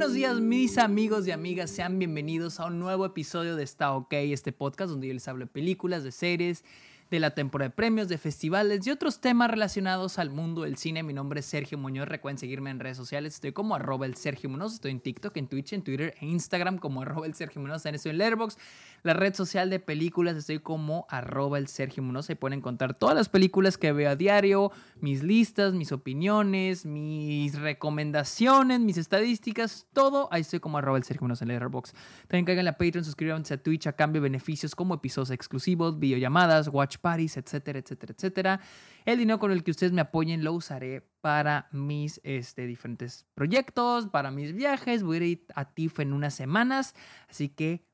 buenos días mis amigos y amigas, sean bienvenidos a un nuevo episodio de Está OK, este podcast donde yo les hablo de películas, de series, de la temporada de premios, de festivales y otros temas relacionados al mundo del cine. Mi nombre es Sergio Muñoz, recuerden seguirme en redes sociales, estoy como arroba el Sergio Muñoz, estoy en TikTok, en Twitch, en Twitter e Instagram como arroba el Sergio Muñoz, también estoy en Letterboxd, la red social de películas, estoy como arroba el Sergio Muñoz, ahí pueden encontrar todas las películas que veo a diario, mis listas, mis opiniones, mis recomendaciones, mis estadísticas, todo, ahí estoy como arroba el Sergio Muñoz en Letterboxd. También caigan a Patreon, suscríbanse a Twitch a cambio de beneficios como episodios exclusivos, videollamadas, watch parties, etcétera, etcétera, etcétera. El dinero con el que ustedes me apoyen lo usaré para mis este, diferentes proyectos, para mis viajes. Voy a ir a TIFF en unas semanas, así que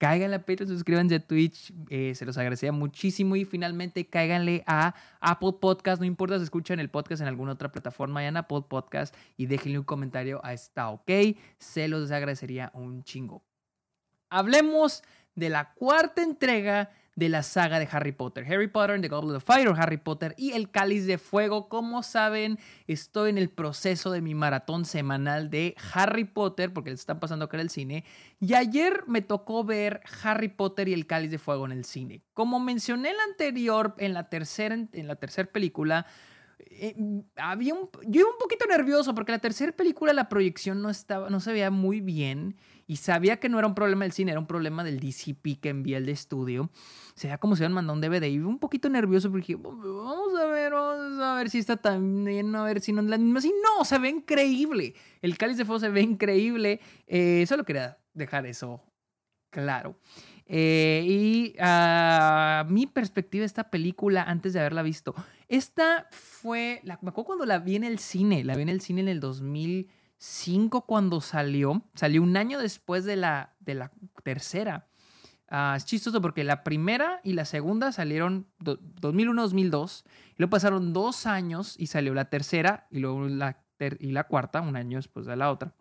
cáiganle a Patreon, suscríbanse a Twitch, eh, se los agradecería muchísimo. Y finalmente cáiganle a Apple Podcast, no importa si escuchan el podcast en alguna otra plataforma, vayan a Apple Podcast y déjenle un comentario a esta OK, se los agradecería un chingo. Hablemos de la cuarta entrega de la saga de Harry Potter. Harry Potter and the Goblet of Fire Harry Potter y el Cáliz de Fuego. Como saben, estoy en el proceso de mi maratón semanal de Harry Potter porque le están pasando acá en el cine. Y ayer me tocó ver Harry Potter y el Cáliz de Fuego en el cine. Como mencioné en la anterior, en la tercera, en la tercera película, eh, había un, yo iba un poquito nervioso porque la tercera película la proyección no estaba no se veía muy bien y sabía que no era un problema del cine, era un problema del DCP que envía el de estudio. Se veía como si hubieran mandado un DVD y un poquito nervioso porque dije, vamos a ver, vamos a ver si está tan bien, a ver si no es la misma. No, se ve increíble. El cáliz de fuego se ve increíble. Eh, solo quería dejar eso claro. Eh, y a mi perspectiva esta película, antes de haberla visto, esta fue, la, me acuerdo cuando la vi en el cine, la vi en el cine en el 2005 cuando salió, salió un año después de la, de la tercera. Ah, es chistoso porque la primera y la segunda salieron 2001-2002, y luego pasaron dos años y salió la tercera y luego la, y la cuarta, un año después de la otra.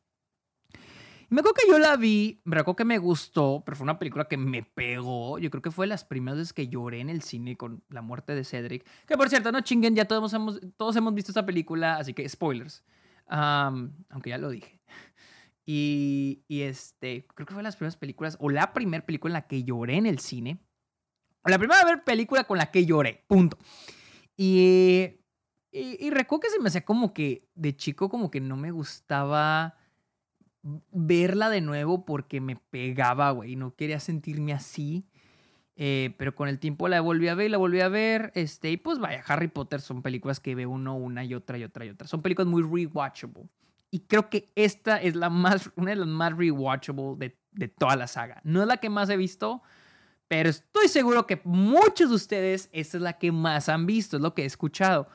Me acuerdo que yo la vi, me acuerdo que me gustó, pero fue una película que me pegó. Yo creo que fue las primeras veces que lloré en el cine con la muerte de Cedric. Que por cierto, no chinguen, ya todos hemos, todos hemos visto esta película, así que spoilers. Aunque ya lo dije. Y, y, este, creo que fue las primeras películas, o la primera película en la que lloré en el cine. O la primera película con la que lloré, punto. Y, y, y recuerdo que se me hacía como que de chico, como que no me gustaba verla de nuevo porque me pegaba, güey. No quería sentirme así. Eh, pero con el tiempo la volví a ver y la volví a ver. Este, y pues vaya, Harry Potter son películas que ve uno una y otra y otra y otra. Son películas muy rewatchable. Y creo que esta es la más, una de las más rewatchable de, de toda la saga. No es la que más he visto, pero estoy seguro que muchos de ustedes, esta es la que más han visto, es lo que he escuchado.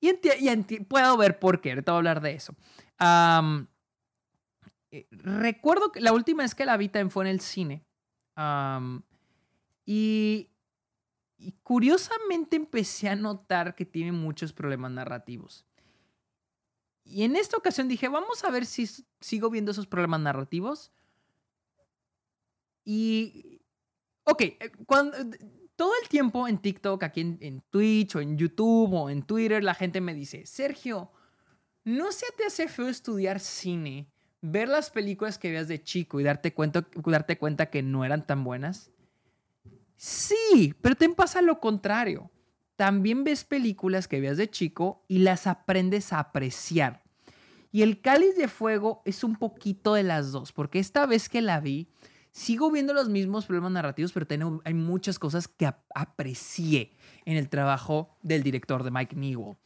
Y, y puedo ver por qué, ahorita voy a hablar de eso. Eh, recuerdo que la última vez que la vi también fue en el cine. Y, curiosamente empecé a notar que tiene muchos problemas narrativos. Y en esta ocasión dije, vamos a ver si sigo viendo esos problemas narrativos. Y, ok, eh, cuando, todo el tiempo en TikTok, aquí en, en Twitch o en YouTube o en Twitter, la gente me dice, Sergio, ¿no se te hace feo estudiar cine? ver las películas que veías de chico y darte cuenta que no eran tan buenas? Sí, pero te pasa lo contrario. También ves películas que veías de chico y las aprendes a apreciar. Y el cáliz de fuego es un poquito de las dos, porque esta vez que la vi, sigo viendo los mismos problemas narrativos, pero tengo, hay muchas cosas que aprecié en el trabajo del director de Mike Newell.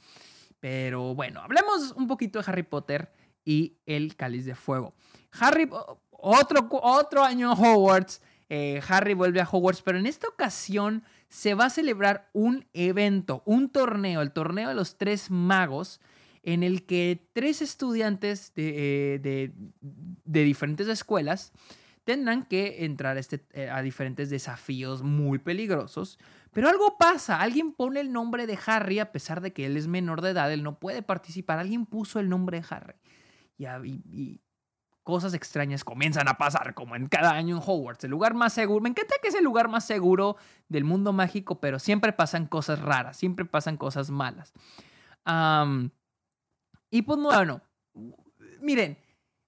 Pero bueno, hablemos un poquito de Harry Potter y El Cáliz de Fuego. Harry, otro, otro año en Hogwarts. Eh, Harry vuelve a Hogwarts, pero en esta ocasión se va a celebrar un evento, un torneo, el torneo de los tres magos, en el que tres estudiantes de, eh, de, diferentes escuelas tendrán que entrar este, eh, a diferentes desafíos muy peligrosos. Pero algo pasa, alguien pone el nombre de Harry a pesar de que él es menor de edad, él no puede participar, alguien puso el nombre de Harry y, cosas extrañas comienzan a pasar, como en cada año en Hogwarts, el lugar más seguro. Me encanta que es el lugar más seguro del mundo mágico, pero siempre pasan cosas raras, siempre pasan cosas malas. y pues bueno, miren,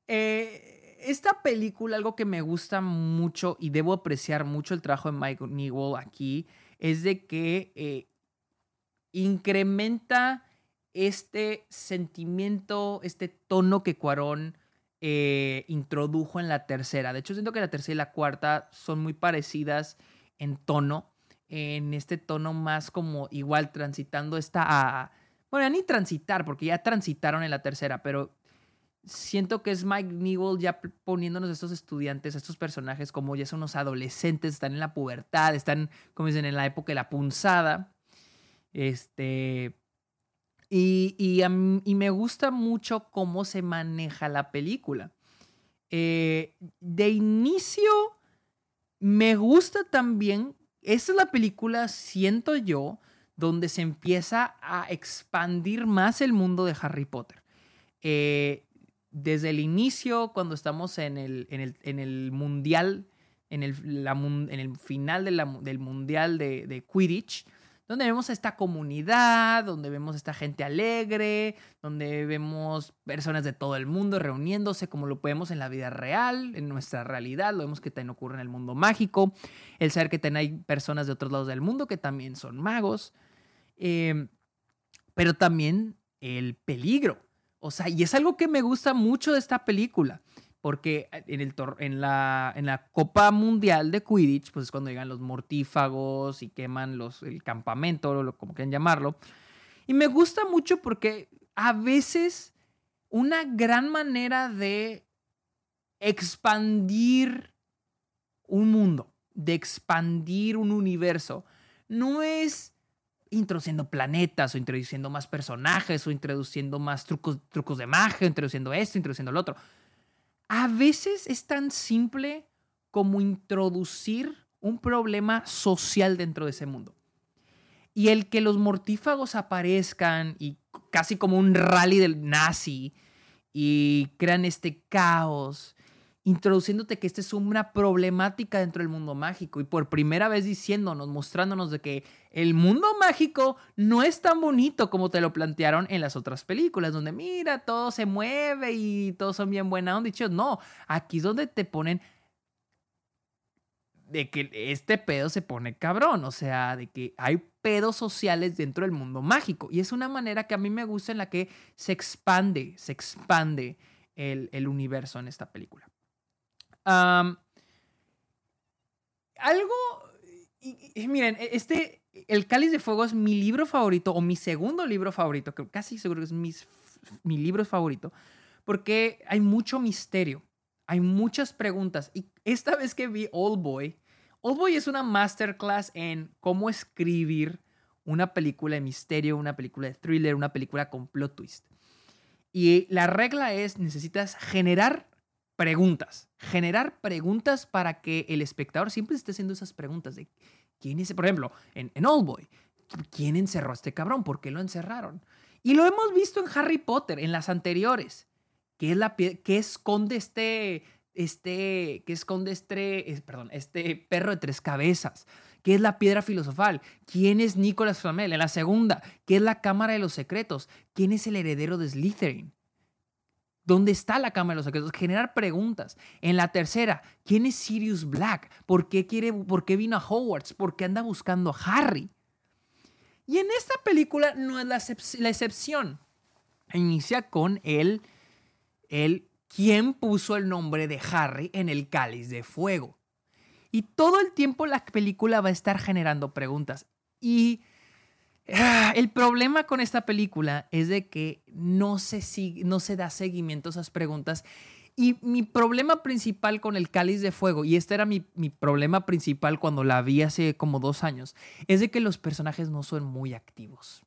Eh, esta película, algo que me gusta mucho y debo apreciar mucho el trabajo de Mike Newell aquí, es de que eh, incrementa este sentimiento, este tono que Cuarón eh, introdujo en la tercera. De hecho, siento que la tercera y la cuarta son muy parecidas en tono, en este tono más como igual transitando esta... bueno, ya ni transitar, porque ya transitaron en la tercera, pero siento que es Mike Newell ya poniéndonos a estos estudiantes, a estos personajes como ya son unos adolescentes, están en la pubertad, están, como dicen, en la época de la punzada. Este. Y, me gusta mucho cómo se maneja la película. Eh, de inicio, me gusta también. Esta es la película, siento yo, donde se empieza a expandir más el mundo de Harry Potter. Eh, desde el inicio, cuando estamos en el, mundial, en el, final del mundial de, Quidditch, donde vemos a esta comunidad, donde vemos a esta gente alegre, donde vemos personas de todo el mundo reuniéndose como lo podemos en la vida real, en nuestra realidad, lo vemos que también ocurre en el mundo mágico, el saber que también hay personas de otros lados del mundo que también son magos, eh, pero también el peligro. O sea, y es algo que me gusta mucho de esta película, porque en, el en, la, en la Copa Mundial de Quidditch, pues es cuando llegan los mortífagos y queman los, el campamento, como quieran llamarlo. Y me gusta mucho porque a veces una gran manera de expandir un mundo, de expandir un universo, no es introduciendo planetas o introduciendo más personajes o introduciendo más trucos, trucos de magia, introduciendo esto, introduciendo lo otro. A veces es tan simple como introducir un problema social dentro de ese mundo. Y el que los mortífagos aparezcan y casi como un rally del nazi y crean este caos introduciéndote que esta es una problemática dentro del mundo mágico y por primera vez diciéndonos, mostrándonos de que el mundo mágico no es tan bonito como te lo plantearon en las otras películas, donde mira, todo se mueve y todos son bien buena. Dicho, no, aquí es donde te ponen de que este pedo se pone cabrón, o sea, de que hay pedos sociales dentro del mundo mágico. Y es una manera que a mí me gusta en la que se expande, se expande el, el universo en esta película algo. miren, e, este. El Cáliz de Fuego es mi libro favorito, o mi segundo libro favorito, que casi seguro que es mi libro favorito, porque hay mucho misterio, hay muchas preguntas. Y esta vez que vi Old Boy, Old Boy es una masterclass en cómo escribir una película de misterio, una película de thriller, una película con plot twist. Y la regla es, necesitas generar preguntas, generar preguntas para que el espectador siempre esté haciendo esas preguntas de quién es, por ejemplo, en, en Old Boy, ¿quién encerró a este cabrón? ¿Por qué lo encerraron? Y lo hemos visto en Harry Potter, en las anteriores. ¿Qué, es la, qué esconde este, este, qué esconde este, perdón, este perro de tres cabezas? ¿Qué es la piedra filosofal? ¿Quién es Nicolas Flamel? En la segunda, ¿qué es la Cámara de los Secretos? ¿Quién es el heredero de Slytherin? ¿Dónde está la Cámara de los Secretos? Generar preguntas. En la tercera, ¿quién es Sirius Black? ¿Por qué, quiere, por qué vino a Hogwarts? ¿Por qué anda buscando a Harry? Y en esta película no es la, excepción. Inicia con el, el quién puso el nombre de Harry en el cáliz de fuego. Y todo el tiempo la película va a estar generando preguntas. Y el problema con esta película es de que no se, da seguimiento a esas preguntas. Y mi problema principal con el cáliz de fuego, y este era mi, problema principal cuando la vi hace como dos años, es de que los personajes no son muy activos.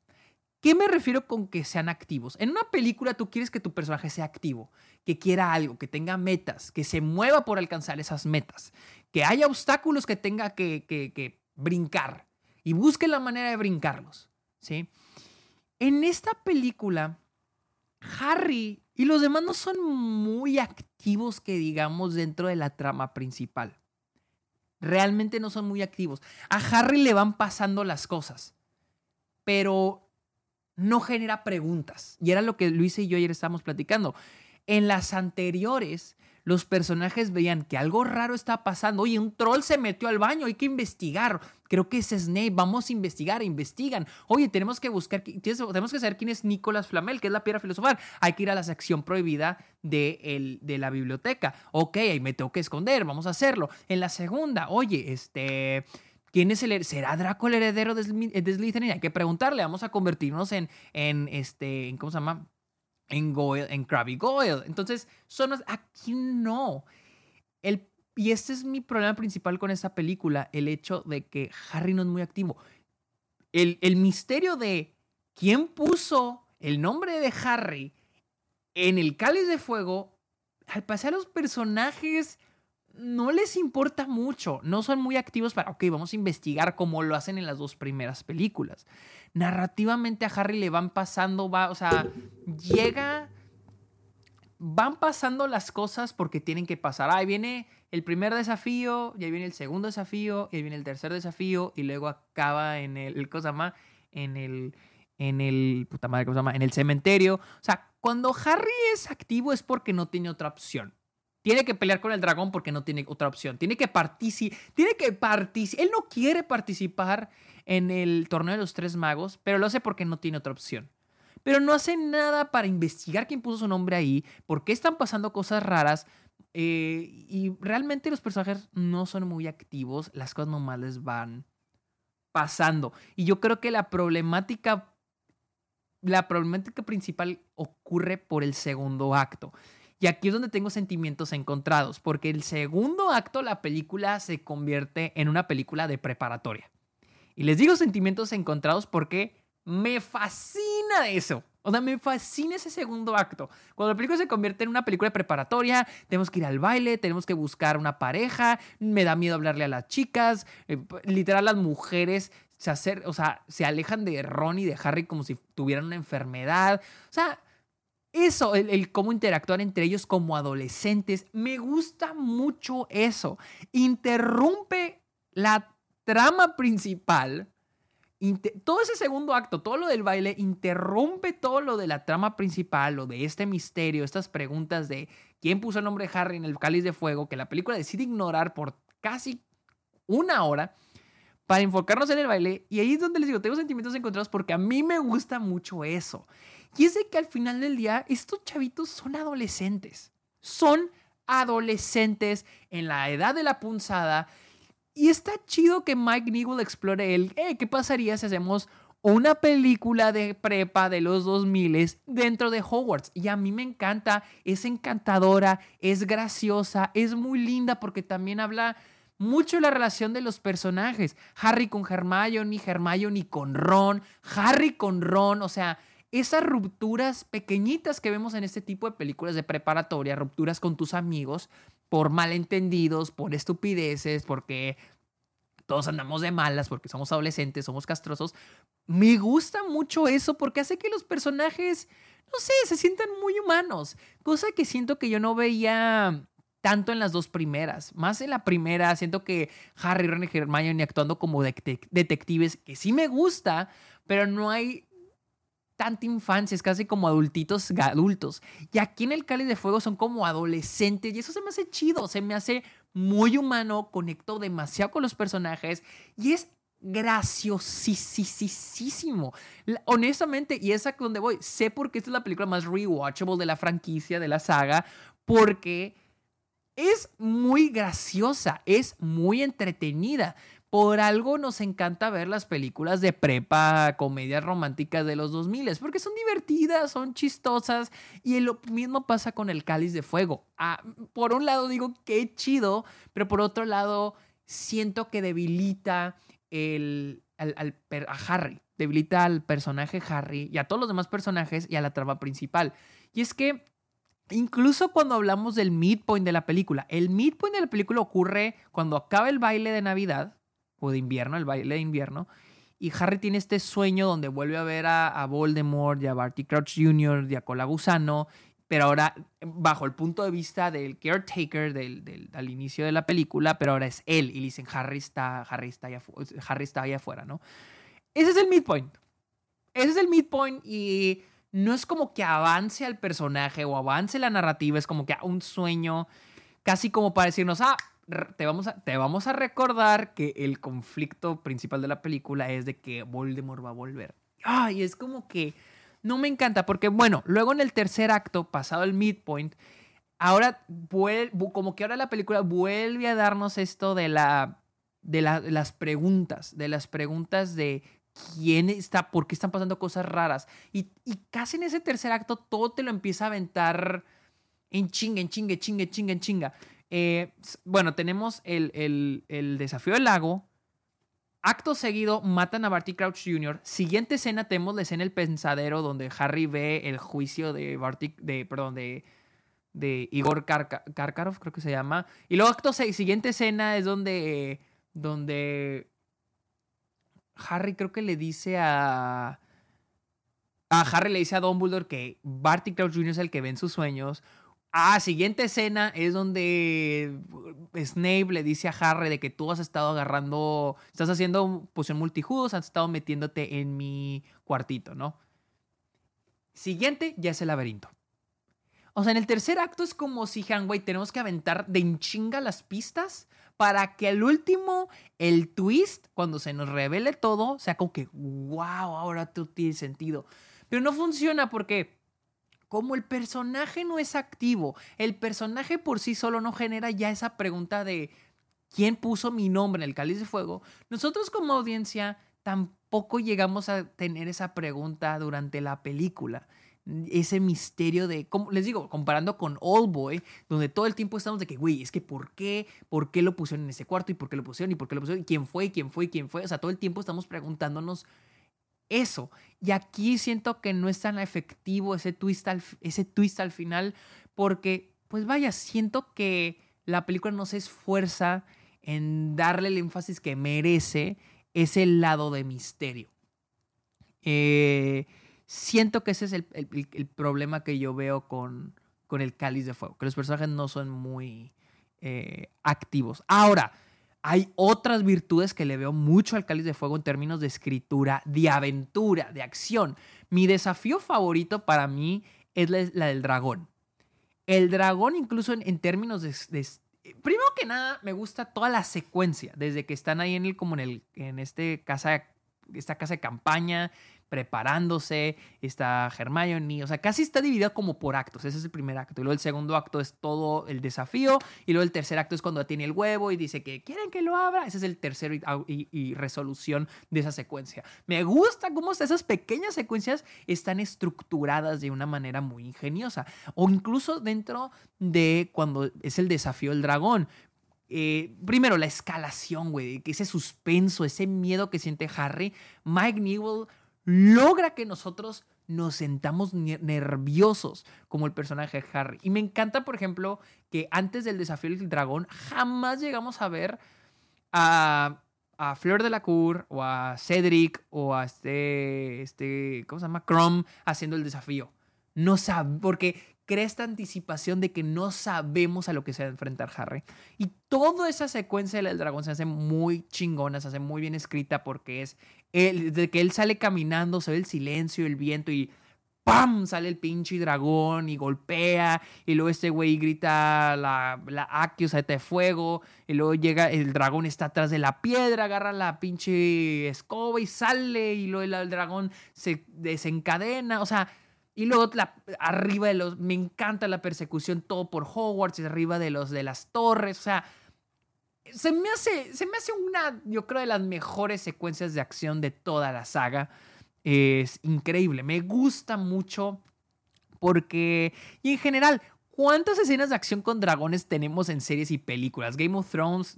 ¿Qué me refiero con que sean activos? En una película tú quieres que tu personaje sea activo, que quiera algo, que tenga metas, que se mueva por alcanzar esas metas, que haya obstáculos que tenga que, que brincar y busque la manera de brincarlos. ¿Sí? En esta película, Harry y los demás no son muy activos que digamos dentro de la trama principal. Realmente no son muy activos. A Harry le van pasando las cosas, pero no genera preguntas. Y era lo que Luis y yo ayer estábamos platicando. En las anteriores, los personajes veían que algo raro está pasando. Oye, un troll se metió al baño, hay que investigar. Creo que es Snape, vamos a investigar, investigan. Oye, tenemos que buscar, tenemos que saber quién es Nicolás Flamel, que es la piedra filosofal. Hay que ir a la sección prohibida de la biblioteca. Ok, ahí me tengo que esconder, vamos a hacerlo. En la segunda, oye, este... ¿Quién es el será Draco el heredero de, Slytherin? Hay que preguntarle, vamos a convertirnos en, en este, en, ¿cómo se llama? En Goyle, en Krabby Goyle. Entonces, son aquí no. El, y este es mi problema principal con esta película, el hecho de que Harry no es muy activo. El, el misterio de quién puso el nombre de Harry en el cáliz de fuego, al pasar los personajes no les importa mucho, no son muy activos para, ok, vamos a investigar como lo hacen en las dos primeras películas. Narrativamente a Harry le van pasando, va, o sea, llega, van pasando las cosas porque tienen que pasar. Ahí viene el primer desafío, y ahí viene el segundo desafío, y ahí viene el tercer desafío, y luego acaba en el, cosa más, en el, en el, puta madre, ¿cómo se llama? En el cementerio. O sea, cuando Harry es activo es porque no tiene otra opción. Tiene que pelear con el dragón porque no tiene otra opción. Tiene que participar. Tiene que participar. Él no quiere participar en el torneo de los tres magos, pero lo hace porque no tiene otra opción. Pero no hace nada para investigar quién puso su nombre ahí, por qué están pasando cosas raras. Eh, y realmente los personajes no son muy activos. Las cosas nomás les van pasando. Y yo creo que la problemática. La problemática principal ocurre por el segundo acto. Y aquí es donde tengo sentimientos encontrados, porque el segundo acto, la película se convierte en una película de preparatoria. Y les digo sentimientos encontrados porque me fascina eso. O sea, me fascina ese segundo acto. Cuando la película se convierte en una película preparatoria, tenemos que ir al baile, tenemos que buscar una pareja, me da miedo hablarle a las chicas, eh, literal las mujeres se, o sea, se alejan de Ron y de Harry como si tuvieran una enfermedad. O sea, eso, el, cómo interactuar entre ellos como adolescentes, me gusta mucho eso. Interrumpe la trama principal. todo ese segundo acto, todo lo del baile, interrumpe todo lo de la trama principal, lo de este misterio, estas preguntas de quién puso el nombre de Harry en el cáliz de fuego, que la película decide ignorar por casi una hora para enfocarnos en el baile. Y ahí es donde les digo, tengo sentimientos encontrados porque a mí me gusta mucho eso. Y es de que al final del día, estos chavitos son adolescentes. Son adolescentes en la edad de la punzada. Y está chido que Mike Newell explore el, eh, ¿qué pasaría si hacemos una película de prepa de los 2000 dentro de Hogwarts? Y a mí me encanta, es encantadora, es graciosa, es muy linda porque también habla mucho de la relación de los personajes. Harry con Hermione, Hermione con Ron, Harry con Ron, o sea, esas rupturas pequeñitas que vemos en este tipo de películas de preparatoria, rupturas con tus amigos por malentendidos, por estupideces, porque todos andamos de malas, porque somos adolescentes, somos castrosos. Me gusta mucho eso porque hace que los personajes, no sé, se sientan muy humanos, cosa que siento que yo no veía tanto en las dos primeras. Más en la primera, siento que Harry, Ron y Hermione actuando como detectives, que sí me gusta, pero no hay tanta infancia, es casi como adultitos adultos. Y aquí en el Cáliz de Fuego son como adolescentes y eso se me hace chido, se me hace muy humano, conecto demasiado con los personajes y es graciosísimo. Honestamente, y es a donde voy, sé por qué esta es la película más rewatchable de la franquicia, de la saga, porque es muy graciosa, es muy entretenida. Por algo nos encanta ver las películas de prepa, comedias románticas de los 2000, porque son divertidas, son chistosas y lo mismo pasa con el cáliz de fuego. Ah, por un lado digo qué chido, pero por otro lado siento que debilita el, al, a Harry, debilita al personaje Harry y a todos los demás personajes y a la trama principal. Y es que Incluso cuando hablamos del midpoint de la película, el midpoint de la película ocurre cuando acaba el baile de Navidad, o de invierno, el baile de invierno. Y Harry tiene este sueño donde vuelve a ver a, Voldemort y a Barty Crouch Jr. y a Cola Gusano, pero ahora bajo el punto de vista del caretaker del, al inicio de la película, pero ahora es él. Y le dicen, Harry está, Harry está, allá, Harry está allá afuera, ¿no? Ese es el midpoint. Ese es el midpoint y no es como que avance al personaje o avance la narrativa, es como que un sueño, casi como para decirnos, ah, te vamos, a, te vamos a recordar que el conflicto principal de la película es de que Voldemort va a volver. Ay, es como que no me encanta porque, bueno, luego en el tercer acto, pasado el midpoint, ahora como que ahora la película vuelve a darnos esto de la de, las preguntas, de las preguntas de quién está, por qué están pasando cosas raras. Y, y, casi en ese tercer acto todo te lo empieza a aventar en chinga, en chinga, chinga, chinga, en chinga. Eh, bueno, tenemos el, desafío del lago. Acto seguido, matan a Barty Crouch Jr. Siguiente escena, tenemos la escena El Pensadero, donde Harry ve el juicio de Barty, de, perdón, de, de Igor Karkarov, creo que se llama. Y luego, acto siguiente escena es donde, donde Harry creo que le dice a... A Harry le dice a Dumbledore que Barty Crouch Jr. es el que ve en sus sueños. Ah, siguiente escena es donde Snape le dice a Harry de que tú has estado agarrando, estás haciendo poción multijudos, has estado metiéndote en mi cuartito, ¿no? Siguiente ya es el laberinto. O sea, en el tercer acto es como si, Hanway, tenemos que aventar de enchinga las pistas para que al último, el twist, cuando se nos revele todo, sea como que, wow, ahora todo tiene sentido. Pero no funciona porque como el personaje no es activo, el personaje por sí solo no genera ya esa pregunta de quién puso mi nombre en el cáliz de fuego, nosotros como audiencia tampoco llegamos a tener esa pregunta durante la película. Ese misterio de, como les digo, comparando con Old Boy, donde todo el tiempo estamos de que, güey, es que ¿por qué? ¿Por qué lo pusieron en ese cuarto? ¿Y por qué lo pusieron? ¿Y por qué lo pusieron? ¿Y quién fue? ¿Y quién fue? ¿Y quién fue? O sea, todo el tiempo estamos preguntándonos eso. Y aquí siento que no es tan efectivo ese twist al, ese twist al final, porque, pues vaya, siento que la película no se esfuerza en darle el énfasis que merece ese lado de misterio. Eh, siento que ese es el, problema que yo veo con, con el cáliz de fuego, que los personajes no son muy eh, activos. Ahora, hay otras virtudes que le veo mucho al Cáliz de Fuego en términos de escritura, de aventura, de acción. Mi desafío favorito para mí es la, del dragón. El dragón, incluso en, términos de, Primero que nada, me gusta toda la secuencia, desde que están ahí en el, como en, el, en este casa, esta casa de campaña, preparándose, está Hermione, o sea, casi está dividida como por actos, ese es el primer acto, y luego el segundo acto es todo el desafío, y luego el tercer acto es cuando tiene el huevo y dice que quieren que lo abra, ese es el tercero y, resolución de esa secuencia. Me gusta cómo esas pequeñas secuencias están estructuradas de una manera muy ingeniosa, o incluso dentro de cuando es el desafío del dragón, eh, primero, la escalación, güey, ese suspenso, ese miedo que siente Harry. Mike Newell logra que nosotros nos sentamos nerviosos como el personaje de Harry. Y me encanta, por ejemplo, que antes del desafío del dragón jamás llegamos a ver a, a Fleur de la Cour o a Cedric o a este, este, ¿cómo se llama? Crom haciendo el desafío. No sabe, porque crea esta anticipación de que no sabemos a lo que se va a enfrentar Harry. Y toda esa secuencia del dragón se hace muy chingona, se hace muy bien escrita porque es él, desde que él sale caminando, se ve el silencio, el viento y ¡pam! sale el pinche dragón y golpea. Y luego este güey grita la, la Aki, de fuego. Y luego llega, el dragón está atrás de la piedra, agarra la pinche escoba y sale. Y luego el dragón se desencadena. O sea, y luego arriba de los, me encanta la persecución todo por Hogwarts, arriba de los de las torres, o sea, se me hace, se me hace una, yo creo, de las mejores secuencias de acción de toda la saga. Es increíble, me gusta mucho porque, y en general, ¿cuántas escenas de acción con dragones tenemos en series y películas? Game of Thrones,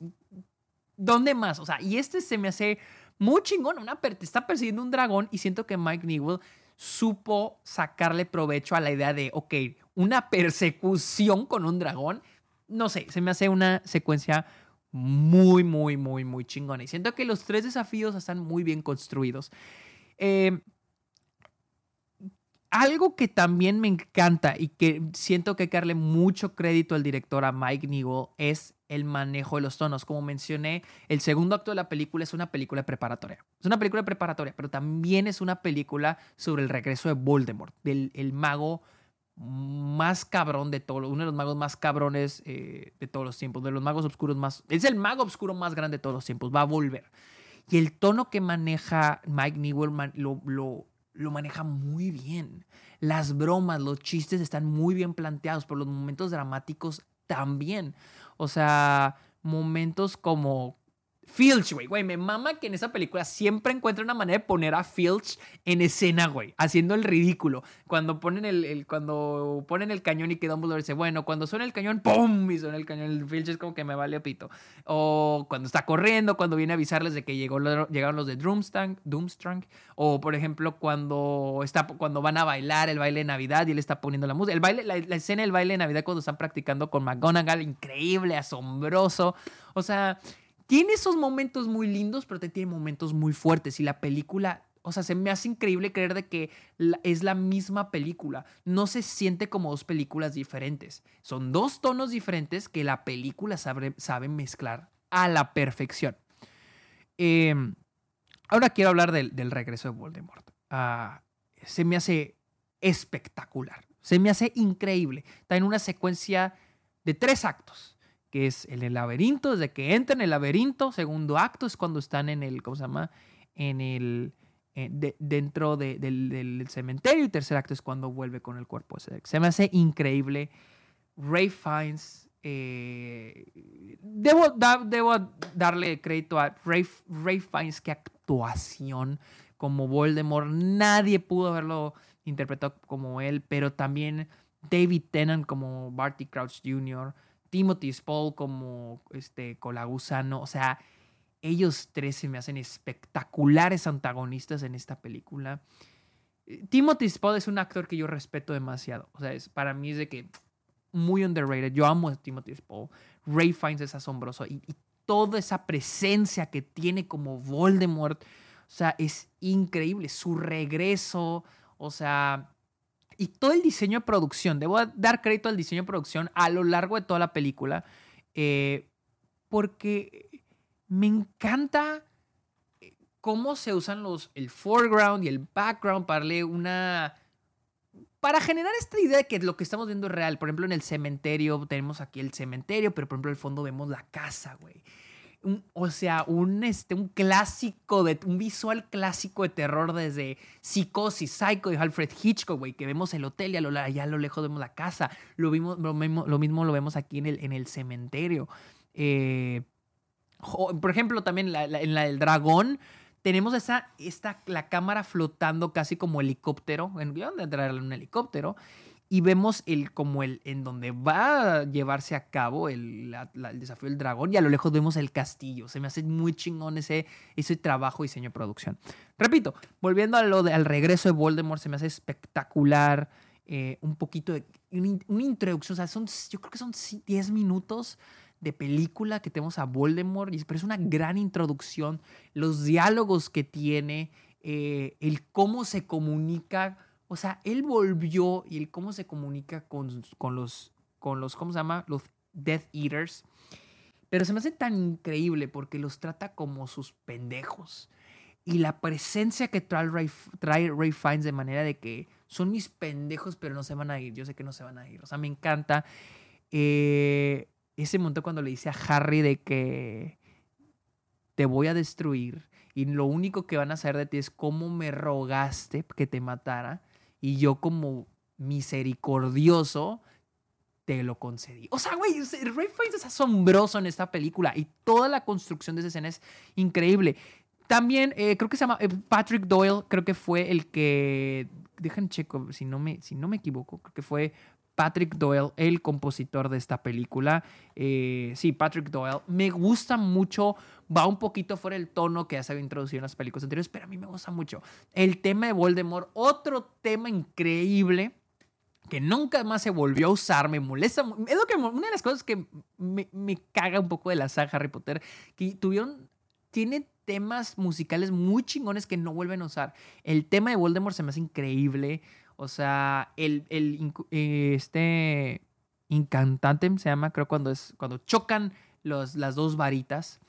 ¿dónde más? O sea, y este se me hace muy chingón, una, está persiguiendo un dragón y siento que Mike Newell supo sacarle provecho a la idea de, ok, una persecución con un dragón. No sé, se me hace una secuencia muy, muy, muy, muy chingona. Y siento que los tres desafíos están muy bien construidos. Em, algo que también me encanta y que siento que hay que darle mucho crédito al director, a Mike Newell, es el manejo de los tonos. Como mencioné, el segundo acto de la película es una película preparatoria. Es una película preparatoria, pero también es una película sobre el regreso de Voldemort, del el mago más cabrón de todos, uno de los magos más cabrones eh, de todos los tiempos, de los magos oscuros más, es el mago oscuro más grande de todos los tiempos, va a volver. Y el tono que maneja Mike Newell lo, lo, lo maneja muy bien. Las bromas, los chistes están muy bien planteados, pero los momentos dramáticos también. O sea, momentos como Filch, güey. Güey, me mama que en esa película siempre encuentra una manera de poner a Filch en escena, güey. Haciendo el ridículo. Cuando ponen el, cuando ponen el cañón y que Dumbledore dice, bueno, cuando suena el cañón, ¡pum! Y suena el cañón. El Filch es como que me vale pito. O cuando está corriendo, cuando viene a avisarles de que llegaron los de Doomstrang, Doomstrang. O, por ejemplo, cuando, está, cuando van a bailar el baile de Navidad y él está poniendo la música. El baile, la, la escena del baile de Navidad cuando están practicando con McGonagall, increíble, asombroso. O sea, tiene esos momentos muy lindos, pero tiene momentos muy fuertes. Y la película, o sea, se me hace increíble creer de que es la misma película. No se siente como dos películas diferentes. Son dos tonos diferentes que la película sabe, sabe mezclar a la perfección. Em, ahora quiero hablar del, regreso de Voldemort. Ah, se me hace espectacular. Se me hace increíble. Está en una secuencia de tres actos que es en el laberinto, desde que entran en el laberinto, segundo acto es cuando están en el, ¿cómo se llama? En el, eh, dentro del, cementerio y tercer acto es cuando vuelve con el cuerpo ese. Se me hace increíble. Ray Fiennes, eh, debo, debo, darle crédito a Ray, Ray Fiennes, qué actuación como Voldemort. Nadie pudo haberlo interpretado como él, pero también David Tennant como Barty Crouch Jr., Timothy Spall como este Colagusano, o sea, ellos tres se me hacen espectaculares antagonistas en esta película. Eh, Timothy Spall es un actor que yo respeto demasiado, o sea, es, para mí es de que muy underrated, yo amo a Timothy Spall, Ray Fiennes es asombroso y, y toda esa presencia que tiene como Voldemort, o sea, es increíble, su regreso, o sea, y todo el diseño de producción, debo dar crédito al diseño de producción a lo largo de toda la película, eh, porque me encanta eh, cómo se usan los, el foreground y el background para una... Para generar esta idea de que lo que estamos viendo es real. Por ejemplo, en el cementerio, tenemos aquí el cementerio, pero por ejemplo, al fondo vemos la casa, güey o sea, un, este, un clásico, de, un visual clásico de terror desde Psicosis, Psycho de Alfred Hitchcock, güey, que vemos el hotel y allá a lo lejos vemos la casa. Lo, vimos, lo, mismo, lo mismo lo vemos aquí en el, en el cementerio. Eh, por ejemplo, también en la del dragón, tenemos esa, esta, la cámara flotando casi como helicóptero, en de entrar en un helicóptero, y vemos el, como el, en donde va a llevarse a cabo el, desafío del dragón y a lo lejos vemos el castillo. Se me hace muy chingón ese, ese trabajo, diseño, producción. Repito, volviendo al regreso de Voldemort, se me hace espectacular. Eh, un poquito de una, introducción, son, yo creo que son 10 minutos de película que tenemos a Voldemort, pero es una gran introducción. Los diálogos que tiene, eh, el cómo se comunica o sea, él volvió y el cómo se comunica con, con los, con los, ¿cómo se llama? Los Death Eaters. Pero se me hace tan increíble porque los trata como sus pendejos. Y la presencia que trae Ray, trae de manera de que son mis pendejos, pero no se van a ir. Yo sé que no se van a ir. O sea, me encanta eh, ese momento cuando le dice a Harry de que te voy a destruir y lo único que van a saber de ti es cómo me rogaste que te matara y yo como misericordioso te lo concedí. O sea, güey, Ray Fiennes es asombroso en esta película y toda la construcción de esa escena es increíble. También eh, creo que se llama eh, Patrick Doyle, creo que fue el que, dejen checo, si no me, si no me equivoco, creo que fue Patrick Doyle, el compositor de esta película. Eh, sí, Patrick Doyle. Me gusta mucho, va un poquito fuera del tono que ya se había introducido en las películas anteriores, pero a mí me gusta mucho. El tema de Voldemort, otro tema increíble que nunca más se volvió a usar, me molesta. Es lo que, una de las cosas que me, me caga un poco de la saga Harry Potter, que tuvieron, tiene temas musicales muy chingones que no vuelven a usar. El tema de Voldemort se me hace increíble. O sea, el, el este incantante se llama, creo, cuando es cuando chocan los, las dos varitas.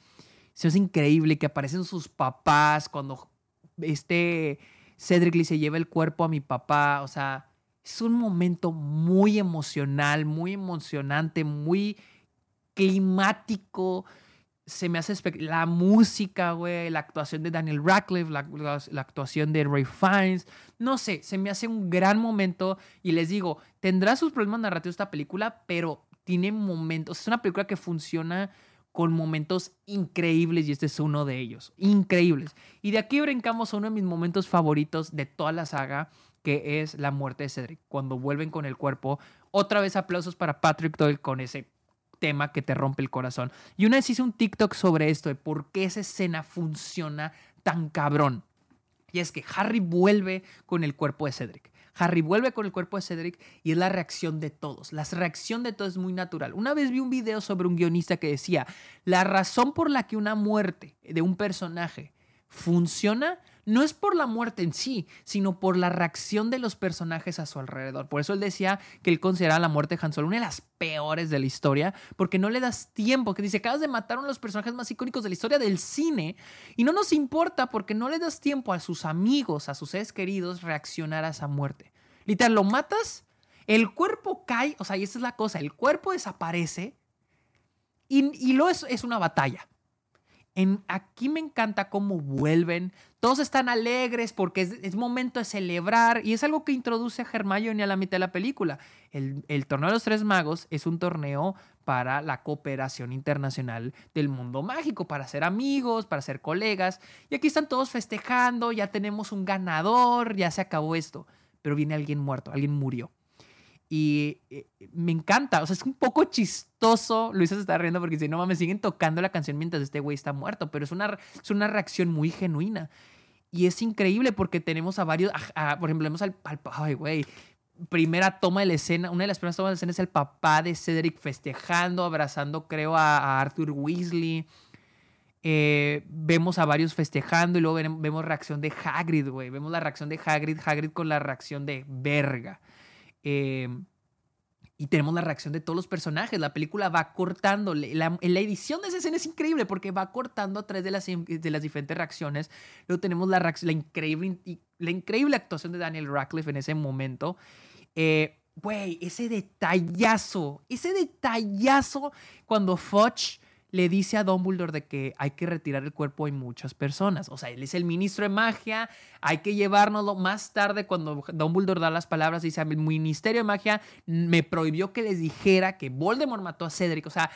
Eso es increíble que aparecen sus papás cuando este Cedric le se lleva el cuerpo a mi papá. O sea, es un momento muy emocional, muy emocionante, muy climático. Se me hace la música, güey, la actuación de Daniel Radcliffe, la, la, actuación de Ray Fiennes. No sé, se me hace un gran momento. Y les digo, tendrá sus problemas narrativos esta película, pero tiene momentos. Es una película que funciona con momentos increíbles y este es uno de ellos. Increíbles. Y de aquí brincamos a uno de mis momentos favoritos de toda la saga, que es la muerte de Cedric. Cuando vuelven con el cuerpo. Otra vez aplausos para Patrick Doyle con ese tema que te rompe el corazón. Y una vez hice un TikTok sobre esto, de por qué esa escena funciona tan cabrón. Y es que Harry vuelve con el cuerpo de Cedric. Harry vuelve con el cuerpo de Cedric y es la reacción de todos. La reacción de todos es muy natural. Una vez vi un video sobre un guionista que decía, la razón por la que una muerte de un personaje funciona no es por la muerte en sí, sino por la reacción de los personajes a su alrededor. Por eso él decía que él consideraba la muerte de Han Solo una de las peores de la historia, porque no le das tiempo, que dice, acabas de matar a uno de los personajes más icónicos de la historia del cine, y no nos importa porque no le das tiempo a sus amigos, a sus seres queridos, reaccionar a esa muerte. Literal, lo matas, el cuerpo cae, o sea, y esa es la cosa, el cuerpo desaparece, y, y lo es, es una batalla. En, aquí me encanta cómo vuelven. Todos están alegres porque es, momento de celebrar y es algo que introduce a Hermione a la mitad de la película. El, el, torneo de los tres magos es un torneo para la cooperación internacional del mundo mágico, para ser amigos, para ser colegas. Y aquí están todos festejando, ya tenemos un ganador, ya se acabó esto. Pero viene alguien muerto, alguien murió. Y eh, me encanta, o sea, es un poco chistoso. Luisa se está riendo porque dice, no mames, siguen tocando la canción mientras este güey está muerto, pero es una, es una reacción muy genuina. Y es increíble porque tenemos a varios, por ejemplo, vemos al, ay, güey, primera toma de la escena, una de las primeras tomas de la escena es el papá de Cedric festejando, abrazando, creo, a, Arthur Weasley. Eh, vemos a varios festejando y luego vemos reacción de Hagrid, güey. Vemos la reacción de Hagrid, Hagrid con la reacción de verga. Em, y tenemos la reacción de todos los personajes. La película va cortando. La, la, edición de esa escena es increíble porque va cortando a través de las, de las diferentes reacciones. Luego tenemos la, la, increíble, la increíble actuación de Daniel Radcliffe en ese momento. Eh, güey, ese detallazo, ese detallazo cuando Fudge le dice a Dumbledore de que hay que retirar el cuerpo de muchas personas. O sea, él es el ministro de magia, hay que llevárnoslo. Más tarde, cuando Dumbledore da las palabras, dice, el ministerio de magia me prohibió que les dijera que Voldemort mató a Cedric. O sea,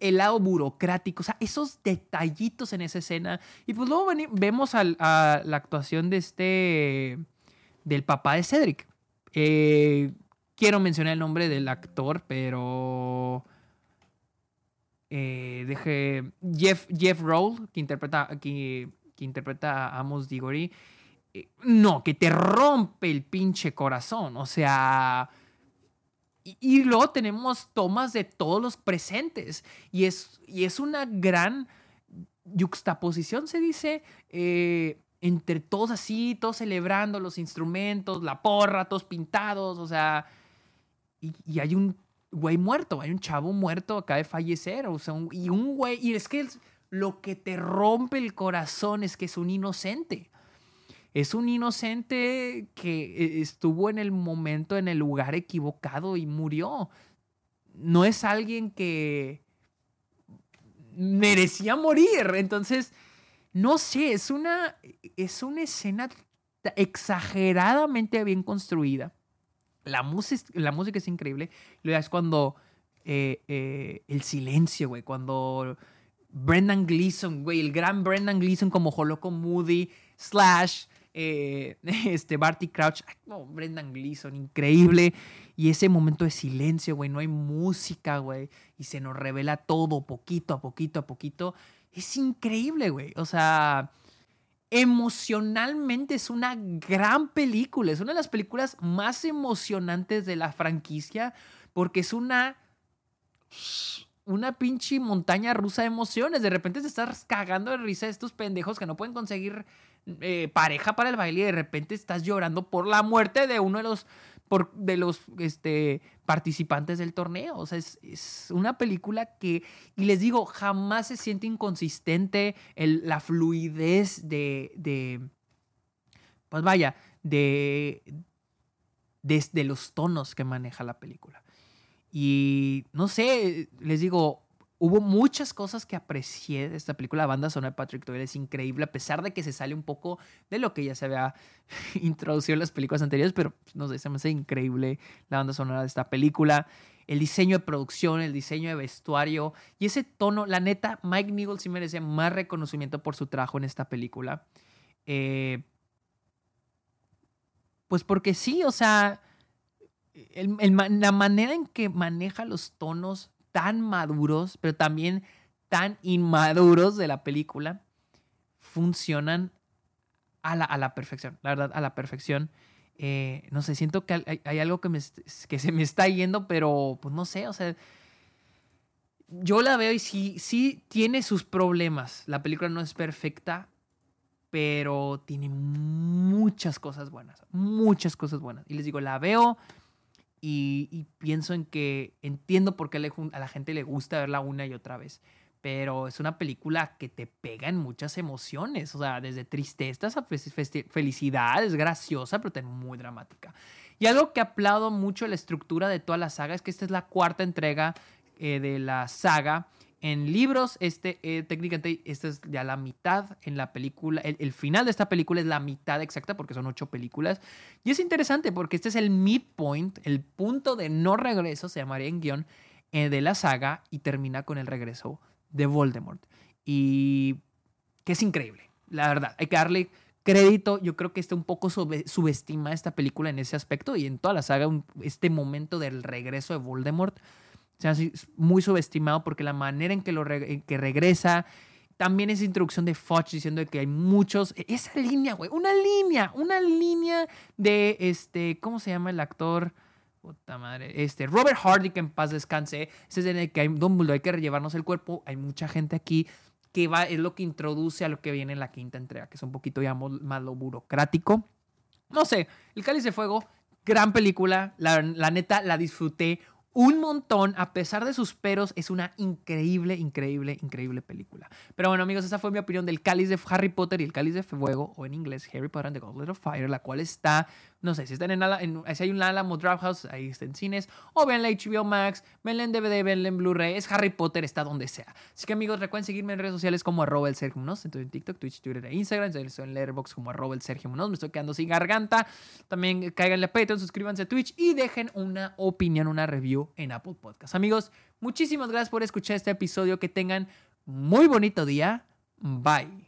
el lado burocrático, o sea, esos detallitos en esa escena. Y pues luego vemos a la actuación de este, del papá de Cedric. Eh, quiero mencionar el nombre del actor, pero eh, Jeff, Jeff Roll, que interpreta, que, que interpreta a Amos Diggory, eh, no, que te rompe el pinche corazón. O sea. Y, luego tenemos tomas de todos los presentes. Y es, y es una gran juxtaposición, se dice. Eh, entre todos así, todos celebrando los instrumentos, la porra, todos pintados, o sea, y hay un güey muerto, hay un chavo muerto acaba de fallecer, o sea, y un güey, y es que lo que te rompe el corazón es que es un inocente. Es un inocente que eh, estuvo en el momento, en el lugar equivocado y murió. No es alguien que merecía morir. Entonces, no sé, es una, es una escena exageradamente bien construida la, música, la música es increíble. Luego es cuando eh, eh, el silencio, güey. Cuando Brendan Gleeson, güey, el gran Brendan Gleeson como Holoco Moody, Slash, eh, este Barty Crouch. Brendan Gleeson, increíble. Y ese momento de silencio, güey, no hay música, güey. Y se nos revela todo poquito a poquito a poquito. Es increíble, güey. O sea, emocionalmente es una gran película. Es una de las películas más emocionantes de la franquicia porque es una una pinche montaña rusa de emociones. De repente te estás cagando de risa de estos pendejos que no pueden conseguir eh, pareja para el baile y de repente estás llorando por la muerte de uno de los de los este, participantes del torneo. O sea, es, una película que, y les digo, jamás se siente inconsistente la fluidez de, de, pues vaya, de, desde los tonos que maneja la película. Y no sé, les digo, hubo muchas cosas que aprecié de esta película. La banda sonora de Patrick Doyle es increíble, a pesar de que se sale un poco de lo que ya se había introducido en las películas anteriores, pero no sé, se me hace increíble la banda sonora de esta película. El diseño de producción, el diseño de vestuario y ese tono, la neta, Mike Nigel sí merece más reconocimiento por su trabajo en esta película. Eh, pues porque sí, o sea, la manera en que maneja los tonos tan maduros, pero también tan inmaduros de la película, funcionan a la, perfección, la verdad, a la perfección. Eh, no sé, siento que hay, algo que, que se me está yendo, pero pues no sé, o sea, yo la veo y sí, sí tiene sus problemas. La película no es perfecta, pero tiene muchas cosas buenas, muchas cosas buenas. Y les digo, la veo, y, pienso en que entiendo por qué a la gente le gusta verla una y otra vez. Pero es una película que te pega en muchas emociones. O sea, desde tristeza a felicidad, es graciosa, pero también muy dramática. Y algo que aplaudo mucho la estructura de toda la saga es que esta es la cuarta entrega eh, de la saga en libros, este, eh, técnicamente, esta es ya la mitad en la película. El, final de esta película es la mitad exacta porque son ocho películas. Y es interesante porque este es el midpoint, el punto de no regreso, se llamaría en guion, eh, de la saga y termina con el regreso de Voldemort. Y que es increíble, la verdad. Hay que darle crédito. Yo creo que está un poco subestima esta película en ese aspecto y en toda la saga, este momento del regreso de Voldemort se hace muy subestimado porque la manera en que, lo que regresa, también esa introducción de Foch diciendo que hay muchos, e, esa línea, güey, una línea, una línea de, este, ¿cómo se llama el actor? Puta madre, este, Robert Hardy, que en paz descanse, ese es en el que hay, hay que llevarnos el cuerpo, hay mucha gente aquí que va, es lo que introduce a lo que viene en la quinta entrega, que es un poquito ya más lo burocrático. No sé, El Cáliz de Fuego, gran película, la, la neta la disfruté un montón, a pesar de sus peros, es una increíble, increíble, increíble película. Pero bueno, amigos, esa fue mi opinión del Cáliz de Harry Potter y el Cáliz de Fuego, o en inglés Harry Potter and the Goblet of Fire, la cual está no sé, si están en, en si hay un Alamo Drafthouse, ahí está en cines, o vean la HBO Max, venla en DVD, venla en Blu-ray, es Harry Potter, está donde sea. Así que amigos, recuerden seguirme en redes sociales como arroba el Sergio Munoz, estoy en TikTok, Twitch, Twitter e Instagram, estoy en Letterboxd como arroba el Sergio Munoz, me estoy quedando sin garganta, también cáiganle a Patreon, suscríbanse a Twitch y dejen una opinión, una review en Apple Podcast. Amigos, muchísimas gracias por escuchar este episodio, que tengan muy bonito día, bye.